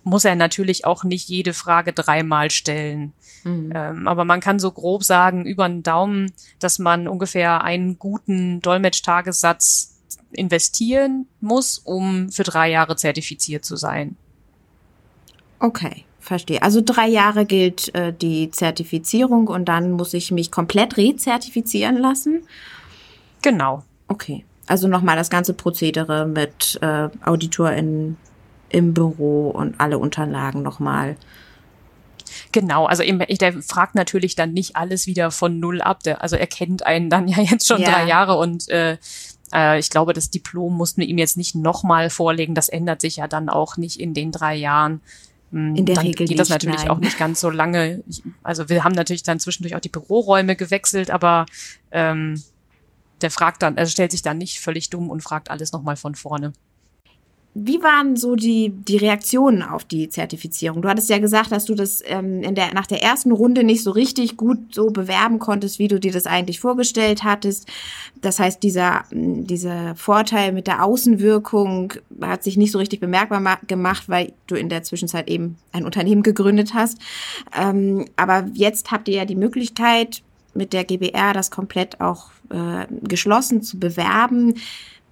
muss er natürlich auch nicht jede Frage dreimal stellen. Mhm. Ähm, aber man kann so grob sagen, über den Daumen, dass man ungefähr einen guten Dolmetsch-Tagessatz investieren muss, um für drei Jahre zertifiziert zu sein. Okay, verstehe. Also drei Jahre gilt äh, die Zertifizierung und dann muss ich mich komplett rezertifizieren lassen? Genau. Okay. Also nochmal das ganze Prozedere mit äh, Auditor in im Büro und alle Unterlagen nochmal. Genau, also eben, der fragt natürlich dann nicht alles wieder von null ab. Der, also er kennt einen dann ja jetzt schon ja. drei Jahre und äh, äh, ich glaube, das Diplom mussten wir ihm jetzt nicht nochmal vorlegen. Das ändert sich ja dann auch nicht in den drei Jahren. Hm, in der dann Regel geht das natürlich nein. auch nicht ganz so lange. Also wir haben natürlich dann zwischendurch auch die Büroräume gewechselt, aber ähm, der fragt dann, er stellt sich dann nicht völlig dumm und fragt alles nochmal von vorne. Wie waren so die, die Reaktionen auf die Zertifizierung? Du hattest ja gesagt, dass du das ähm, in der, nach der ersten Runde nicht so richtig gut so bewerben konntest, wie du dir das eigentlich vorgestellt hattest. Das heißt, dieser, dieser Vorteil mit der Außenwirkung hat sich nicht so richtig bemerkbar gemacht, weil du in der Zwischenzeit eben ein Unternehmen gegründet hast. Ähm, aber jetzt habt ihr ja die Möglichkeit, mit der GBR das komplett auch äh, geschlossen zu bewerben.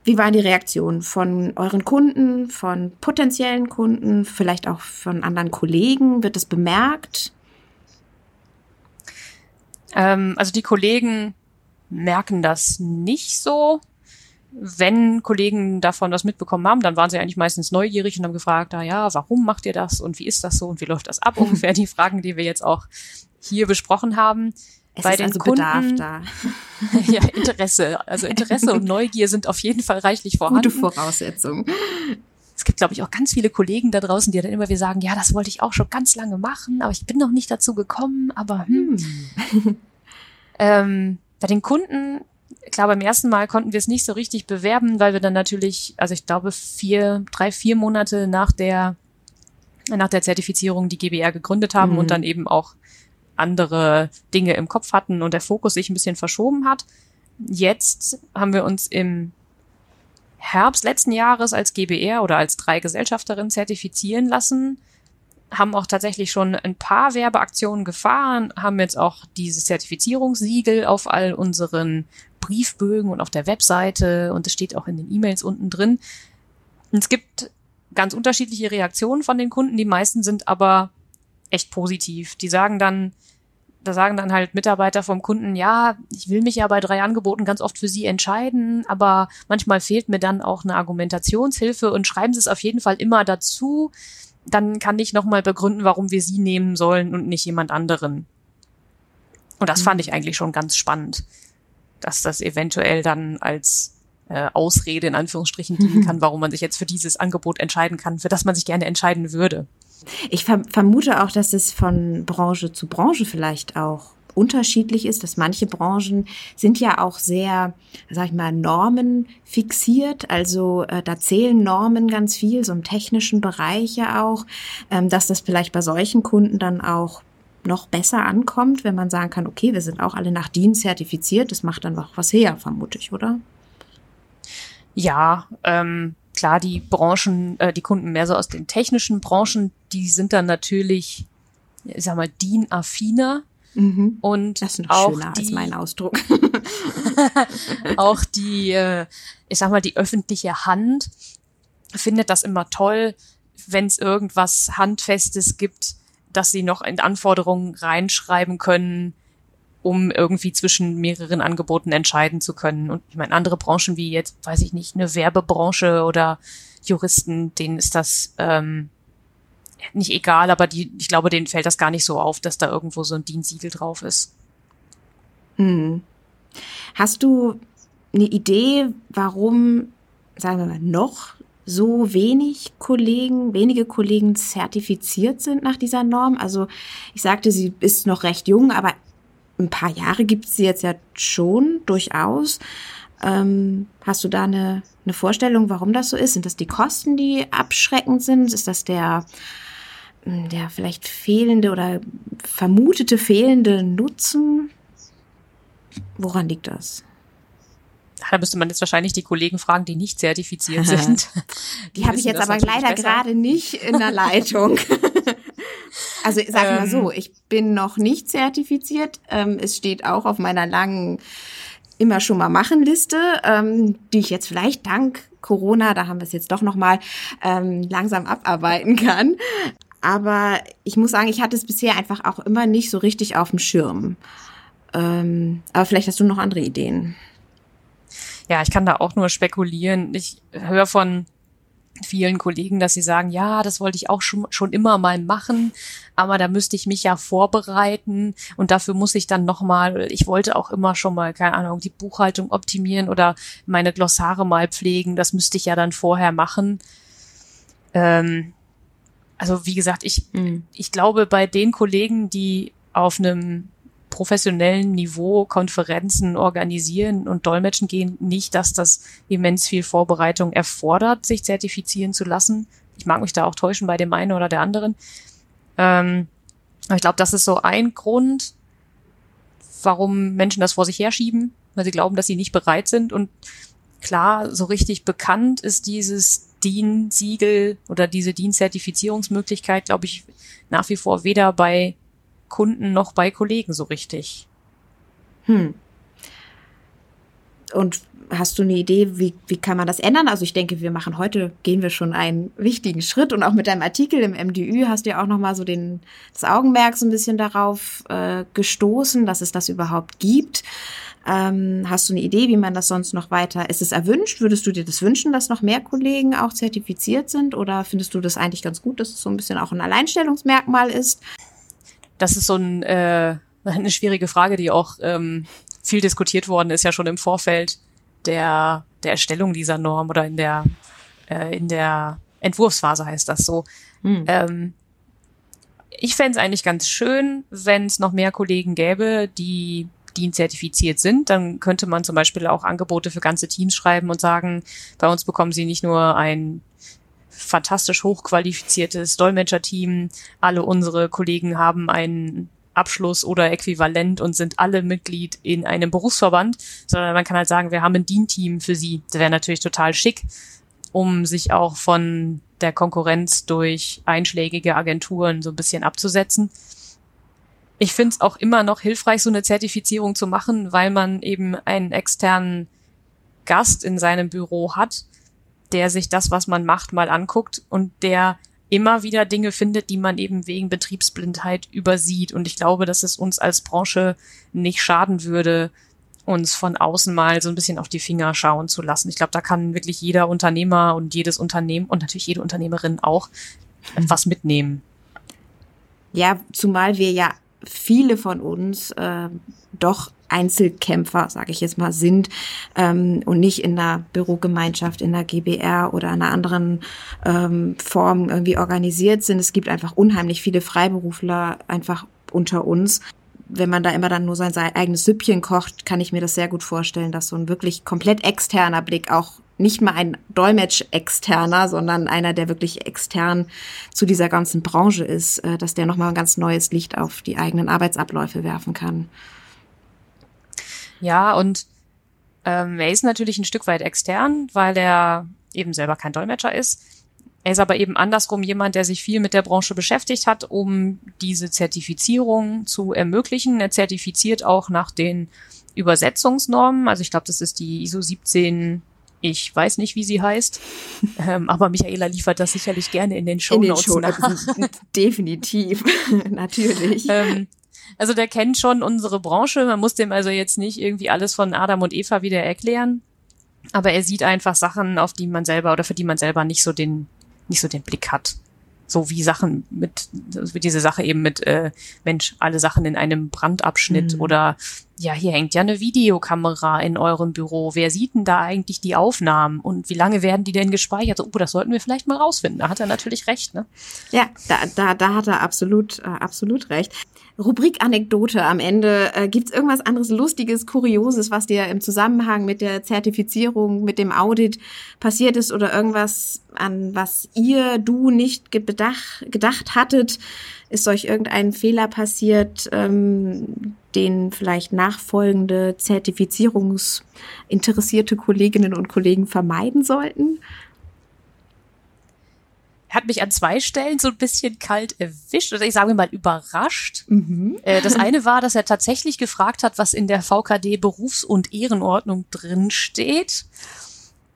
Wie waren die Reaktionen von euren Kunden, von potenziellen Kunden, vielleicht auch von anderen Kollegen? Wird es bemerkt? Ähm, also die Kollegen merken das nicht so. Wenn Kollegen davon was mitbekommen haben, dann waren sie eigentlich meistens neugierig und haben gefragt, ah ja, warum macht ihr das und wie ist das so und wie läuft das ab? Ungefähr die Fragen, die wir jetzt auch hier besprochen haben. Es bei den also Kunden, da. ja, Interesse. Also Interesse und Neugier sind auf jeden Fall reichlich vorhanden. Gute Voraussetzung. Es gibt, glaube ich, auch ganz viele Kollegen da draußen, die dann immer wieder sagen, ja, das wollte ich auch schon ganz lange machen, aber ich bin noch nicht dazu gekommen, aber hm. hm. ähm, bei den Kunden, klar, beim ersten Mal konnten wir es nicht so richtig bewerben, weil wir dann natürlich, also ich glaube, vier, drei, vier Monate nach der nach der Zertifizierung die GBR gegründet haben mhm. und dann eben auch andere Dinge im Kopf hatten und der Fokus sich ein bisschen verschoben hat. Jetzt haben wir uns im Herbst letzten Jahres als GBR oder als drei Gesellschafterin zertifizieren lassen, haben auch tatsächlich schon ein paar Werbeaktionen gefahren, haben jetzt auch dieses Zertifizierungssiegel auf all unseren Briefbögen und auf der Webseite und es steht auch in den E-Mails unten drin. Und es gibt ganz unterschiedliche Reaktionen von den Kunden. Die meisten sind aber echt positiv. Die sagen dann, da sagen dann halt Mitarbeiter vom Kunden, ja, ich will mich ja bei drei Angeboten ganz oft für sie entscheiden, aber manchmal fehlt mir dann auch eine Argumentationshilfe und schreiben sie es auf jeden Fall immer dazu. Dann kann ich nochmal begründen, warum wir sie nehmen sollen und nicht jemand anderen. Und das mhm. fand ich eigentlich schon ganz spannend, dass das eventuell dann als äh, Ausrede in Anführungsstrichen dienen kann, warum man sich jetzt für dieses Angebot entscheiden kann, für das man sich gerne entscheiden würde. Ich vermute auch, dass es von Branche zu Branche vielleicht auch unterschiedlich ist, dass manche Branchen sind ja auch sehr, sag ich mal, Normen fixiert. Also äh, da zählen Normen ganz viel, so im technischen Bereich ja auch, ähm, dass das vielleicht bei solchen Kunden dann auch noch besser ankommt, wenn man sagen kann, okay, wir sind auch alle nach DIN zertifiziert, das macht dann noch was her, vermute ich, oder? Ja, ähm, klar, die Branchen, äh, die Kunden mehr so aus den technischen Branchen, die sind dann natürlich, ich sag mal, DIN-affiner. Mhm. Und Das ist auch schöner die, als mein Ausdruck. auch die, äh, ich sag mal, die öffentliche Hand findet das immer toll, wenn es irgendwas Handfestes gibt, dass sie noch in Anforderungen reinschreiben können, um irgendwie zwischen mehreren Angeboten entscheiden zu können. Und ich meine, andere Branchen wie jetzt, weiß ich nicht, eine Werbebranche oder Juristen, denen ist das ähm, nicht egal, aber die, ich glaube, denen fällt das gar nicht so auf, dass da irgendwo so ein DIN-Siegel drauf ist. Hm. Hast du eine Idee, warum, sagen wir mal, noch so wenig Kollegen, wenige Kollegen zertifiziert sind nach dieser Norm? Also ich sagte, sie ist noch recht jung, aber ein paar Jahre gibt es sie jetzt ja schon durchaus. Ähm, hast du da eine, eine Vorstellung, warum das so ist? Sind das die Kosten, die abschreckend sind? Ist das der, der vielleicht fehlende oder vermutete fehlende Nutzen? Woran liegt das? Da müsste man jetzt wahrscheinlich die Kollegen fragen, die nicht zertifiziert sind. Die habe ich jetzt aber leider gerade nicht in der Leitung. also sag ich mal so, ich bin noch nicht zertifiziert. Ähm, es steht auch auf meiner langen immer schon mal machen Liste, ähm, die ich jetzt vielleicht dank Corona, da haben wir es jetzt doch noch mal ähm, langsam abarbeiten kann. Aber ich muss sagen, ich hatte es bisher einfach auch immer nicht so richtig auf dem Schirm. Ähm, aber vielleicht hast du noch andere Ideen. Ja, ich kann da auch nur spekulieren. Ich höre von vielen Kollegen, dass sie sagen, ja, das wollte ich auch schon, schon immer mal machen, aber da müsste ich mich ja vorbereiten und dafür muss ich dann nochmal, ich wollte auch immer schon mal, keine Ahnung, die Buchhaltung optimieren oder meine Glossare mal pflegen, das müsste ich ja dann vorher machen. Ähm, also wie gesagt, ich, Mhm. ich glaube, bei den Kollegen, die auf einem professionellen Niveau Konferenzen organisieren und dolmetschen gehen, nicht, dass das immens viel Vorbereitung erfordert, sich zertifizieren zu lassen. Ich mag mich da auch täuschen bei dem einen oder der anderen. Ähm, aber ich glaube, das ist so ein Grund, warum Menschen das vor sich herschieben, weil sie glauben, dass sie nicht bereit sind. Und klar, so richtig bekannt ist dieses DIN-Siegel oder diese DIN-Zertifizierungsmöglichkeit, glaube ich, nach wie vor weder bei Kunden noch bei Kollegen so richtig. Hm. Und hast du eine Idee, wie, wie kann man das ändern? Also ich denke, wir machen heute, gehen wir schon einen wichtigen Schritt und auch mit deinem Artikel im MDÜ hast du ja auch nochmal so den, das Augenmerk so ein bisschen darauf äh, gestoßen, dass es das überhaupt gibt. Ähm, hast du eine Idee, wie man das sonst noch weiter, ist es erwünscht? Würdest du dir das wünschen, dass noch mehr Kollegen auch zertifiziert sind? Oder findest du das eigentlich ganz gut, dass es so ein bisschen auch ein Alleinstellungsmerkmal ist? Das ist so ein, äh, eine schwierige Frage, die auch ähm, viel diskutiert worden ist, ja schon im Vorfeld der, der Erstellung dieser Norm oder in der, äh, in der Entwurfsphase heißt das so. Hm. Ähm, ich fände es eigentlich ganz schön, wenn es noch mehr Kollegen gäbe, die DIN zertifiziert sind. Dann könnte man zum Beispiel auch Angebote für ganze Teams schreiben und sagen, bei uns bekommen sie nicht nur ein fantastisch hochqualifiziertes Dolmetscherteam, alle unsere Kollegen haben einen Abschluss oder Äquivalent und sind alle Mitglied in einem Berufsverband, sondern man kann halt sagen, wir haben ein DIN-Team für sie. Das wäre natürlich total schick, um sich auch von der Konkurrenz durch einschlägige Agenturen so ein bisschen abzusetzen. Ich finde es auch immer noch hilfreich, so eine Zertifizierung zu machen, weil man eben einen externen Gast in seinem Büro hat, der sich das, was man macht, mal anguckt und der immer wieder Dinge findet, die man eben wegen Betriebsblindheit übersieht. Und ich glaube, dass es uns als Branche nicht schaden würde, uns von außen mal so ein bisschen auf die Finger schauen zu lassen. Ich glaube, da kann wirklich jeder Unternehmer und jedes Unternehmen und natürlich jede Unternehmerin auch was mitnehmen. Ja, zumal wir ja viele von uns äh, doch Einzelkämpfer, sage ich jetzt mal, sind ähm, und nicht in einer Bürogemeinschaft, in einer GBR oder einer anderen ähm, Form irgendwie organisiert sind. Es gibt einfach unheimlich viele Freiberufler einfach unter uns. Wenn man da immer dann nur sein, sein eigenes Süppchen kocht, kann ich mir das sehr gut vorstellen, dass so ein wirklich komplett externer Blick auch nicht mal ein Dolmetsch-externer, sondern einer, der wirklich extern zu dieser ganzen Branche ist, äh, dass der nochmal ein ganz neues Licht auf die eigenen Arbeitsabläufe werfen kann. Ja, und ähm, er ist natürlich ein Stück weit extern, weil er eben selber kein Dolmetscher ist. Er ist aber eben andersrum jemand, der sich viel mit der Branche beschäftigt hat, um diese Zertifizierung zu ermöglichen. Er zertifiziert auch nach den Übersetzungsnormen. Also ich glaube, das ist die ISO 17 ich weiß nicht, wie sie heißt, ähm, aber Michaela liefert das sicherlich gerne in den Show Notes nach. Definitiv, natürlich. Ähm, also der kennt schon unsere Branche. Man muss dem also jetzt nicht irgendwie alles von Adam und Eva wieder erklären. Aber er sieht einfach Sachen, auf die man selber oder für die man selber nicht so den, nicht so den Blick hat so wie Sachen mit, wie diese Sache eben mit, äh, Mensch, alle Sachen in einem Brandabschnitt mhm. oder ja, hier hängt ja eine Videokamera in eurem Büro. Wer sieht denn da eigentlich die Aufnahmen und wie lange werden die denn gespeichert? Oh, das sollten wir vielleicht mal rausfinden. Da hat er natürlich recht, ne? Ja, da, da, da hat er absolut, äh, absolut recht. Rubrik Anekdote am Ende. Äh, Gibt es irgendwas anderes Lustiges, Kurioses, was dir im Zusammenhang mit der Zertifizierung, mit dem Audit passiert ist oder irgendwas, an was ihr, du nicht gedacht, gedacht hattet? Ist euch irgendein Fehler passiert, ähm, den vielleicht nachfolgende zertifizierungsinteressierte Kolleginnen und Kollegen vermeiden sollten? hat mich an zwei Stellen so ein bisschen kalt erwischt oder ich sage mal überrascht. Mhm. Äh, das eine war, dass er tatsächlich gefragt hat, was in der VKD Berufs- und Ehrenordnung drin steht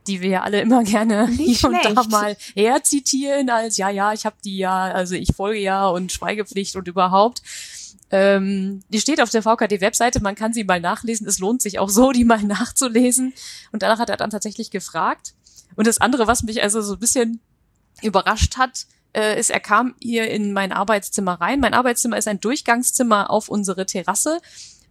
die wir ja alle immer gerne Nicht hier schlecht. und da mal herzitieren als ja, ja, ich habe die ja, also ich folge ja und Schweigepflicht und überhaupt. Ähm, die steht auf der VKD-Webseite, man kann sie mal nachlesen. Es lohnt sich auch so, die mal nachzulesen. Und danach hat er dann tatsächlich gefragt. Und das andere, was mich also so ein bisschen überrascht hat, äh, ist, er kam hier in mein Arbeitszimmer rein. Mein Arbeitszimmer ist ein Durchgangszimmer auf unsere Terrasse.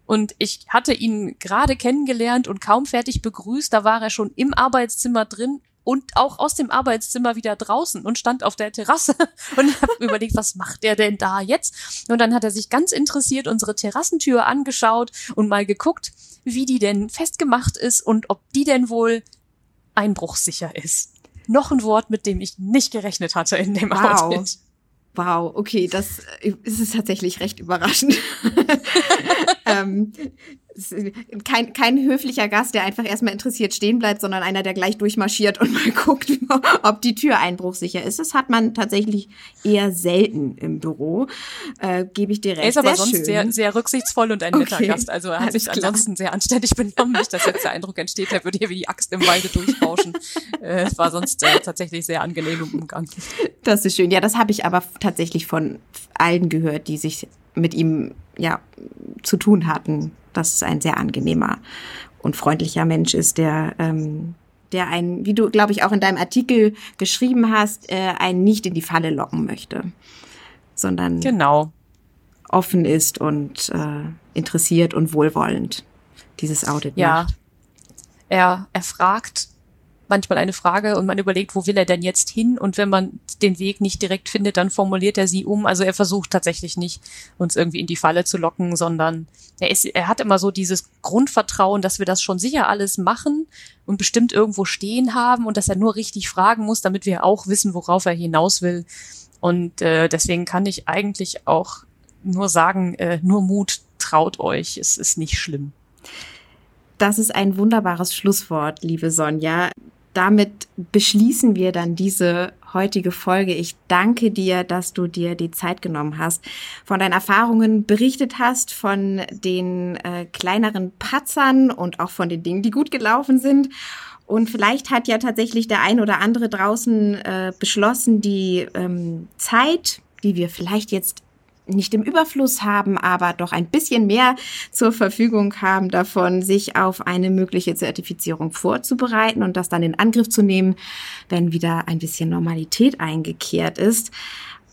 Und ich hatte ihn gerade kennengelernt und kaum fertig begrüßt. Da war er schon im Arbeitszimmer drin und auch aus dem Arbeitszimmer wieder draußen und stand auf der Terrasse und habe überlegt, was macht der denn da jetzt? Und dann hat er sich ganz interessiert unsere Terrassentür angeschaut und mal geguckt, wie die denn festgemacht ist und ob die denn wohl einbruchsicher ist noch ein Wort, mit dem ich nicht gerechnet hatte in dem wow. Outfit. Wow, okay, das äh, ist tatsächlich recht überraschend. ähm, kein, kein höflicher Gast, der einfach erstmal interessiert stehen bleibt, sondern einer, der gleich durchmarschiert und mal guckt, ob die Tür einbruchsicher ist. Das hat man tatsächlich eher selten im Büro. Äh, Gebe ich dir recht. Er ist aber sehr sonst schön. sehr, sehr rücksichtsvoll und ein okay. netter Gast. Also er hat Alles sich klar. ansonsten sehr anständig benommen. Nicht, dass jetzt der Eindruck entsteht, er würde hier wie die Axt im Walde durchrauschen. äh, es war sonst äh, tatsächlich sehr angenehm im Umgang. Das ist schön. Ja, das habe ich aber tatsächlich von allen gehört, die sich mit ihm ja zu tun hatten dass es ein sehr angenehmer und freundlicher Mensch ist, der ähm, der einen, wie du, glaube ich, auch in deinem Artikel geschrieben hast, äh, einen nicht in die Falle locken möchte, sondern genau. offen ist und äh, interessiert und wohlwollend dieses Audit ja. macht. Er, er fragt manchmal eine Frage und man überlegt, wo will er denn jetzt hin? Und wenn man den Weg nicht direkt findet, dann formuliert er sie um. Also er versucht tatsächlich nicht, uns irgendwie in die Falle zu locken, sondern er, ist, er hat immer so dieses Grundvertrauen, dass wir das schon sicher alles machen und bestimmt irgendwo stehen haben und dass er nur richtig fragen muss, damit wir auch wissen, worauf er hinaus will. Und äh, deswegen kann ich eigentlich auch nur sagen, äh, nur Mut, traut euch, es ist nicht schlimm. Das ist ein wunderbares Schlusswort, liebe Sonja damit beschließen wir dann diese heutige Folge. Ich danke dir, dass du dir die Zeit genommen hast, von deinen Erfahrungen berichtet hast, von den äh, kleineren Patzern und auch von den Dingen, die gut gelaufen sind. Und vielleicht hat ja tatsächlich der ein oder andere draußen äh, beschlossen, die ähm, Zeit, die wir vielleicht jetzt nicht im Überfluss haben, aber doch ein bisschen mehr zur Verfügung haben davon, sich auf eine mögliche Zertifizierung vorzubereiten und das dann in Angriff zu nehmen, wenn wieder ein bisschen Normalität eingekehrt ist.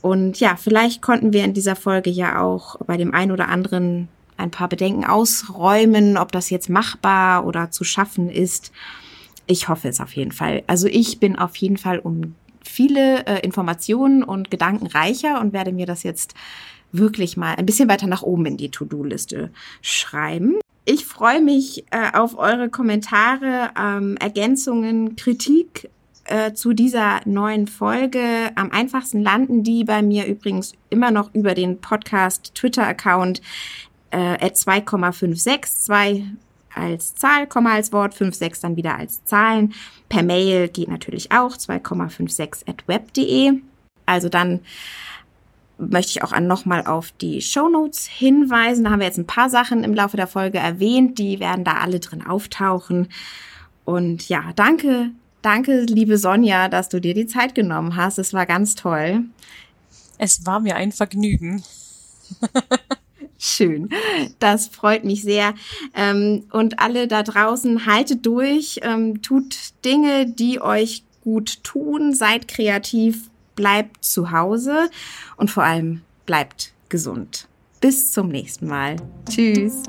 Und ja, vielleicht konnten wir in dieser Folge ja auch bei dem einen oder anderen ein paar Bedenken ausräumen, ob das jetzt machbar oder zu schaffen ist. Ich hoffe es auf jeden Fall. Also ich bin auf jeden Fall um viele äh, Informationen und Gedanken reicher und werde mir das jetzt wirklich mal ein bisschen weiter nach oben in die To-Do-Liste schreiben. Ich freue mich äh, auf eure Kommentare, ähm, Ergänzungen, Kritik äh, zu dieser neuen Folge. Am einfachsten landen die bei mir übrigens immer noch über den Podcast Twitter-Account äh, at 2,56, zwei als Zahl, Komma als Wort, 56 dann wieder als Zahlen. Per Mail geht natürlich auch 2,56 at web.de. Also dann möchte ich auch an nochmal auf die Show Notes hinweisen. Da haben wir jetzt ein paar Sachen im Laufe der Folge erwähnt. Die werden da alle drin auftauchen. Und ja, danke, danke, liebe Sonja, dass du dir die Zeit genommen hast. Es war ganz toll. Es war mir ein Vergnügen. Schön. Das freut mich sehr. Ähm, und alle da draußen, haltet durch, ähm, tut Dinge, die euch gut tun, seid kreativ, bleibt zu Hause und vor allem bleibt gesund. Bis zum nächsten Mal. Tschüss.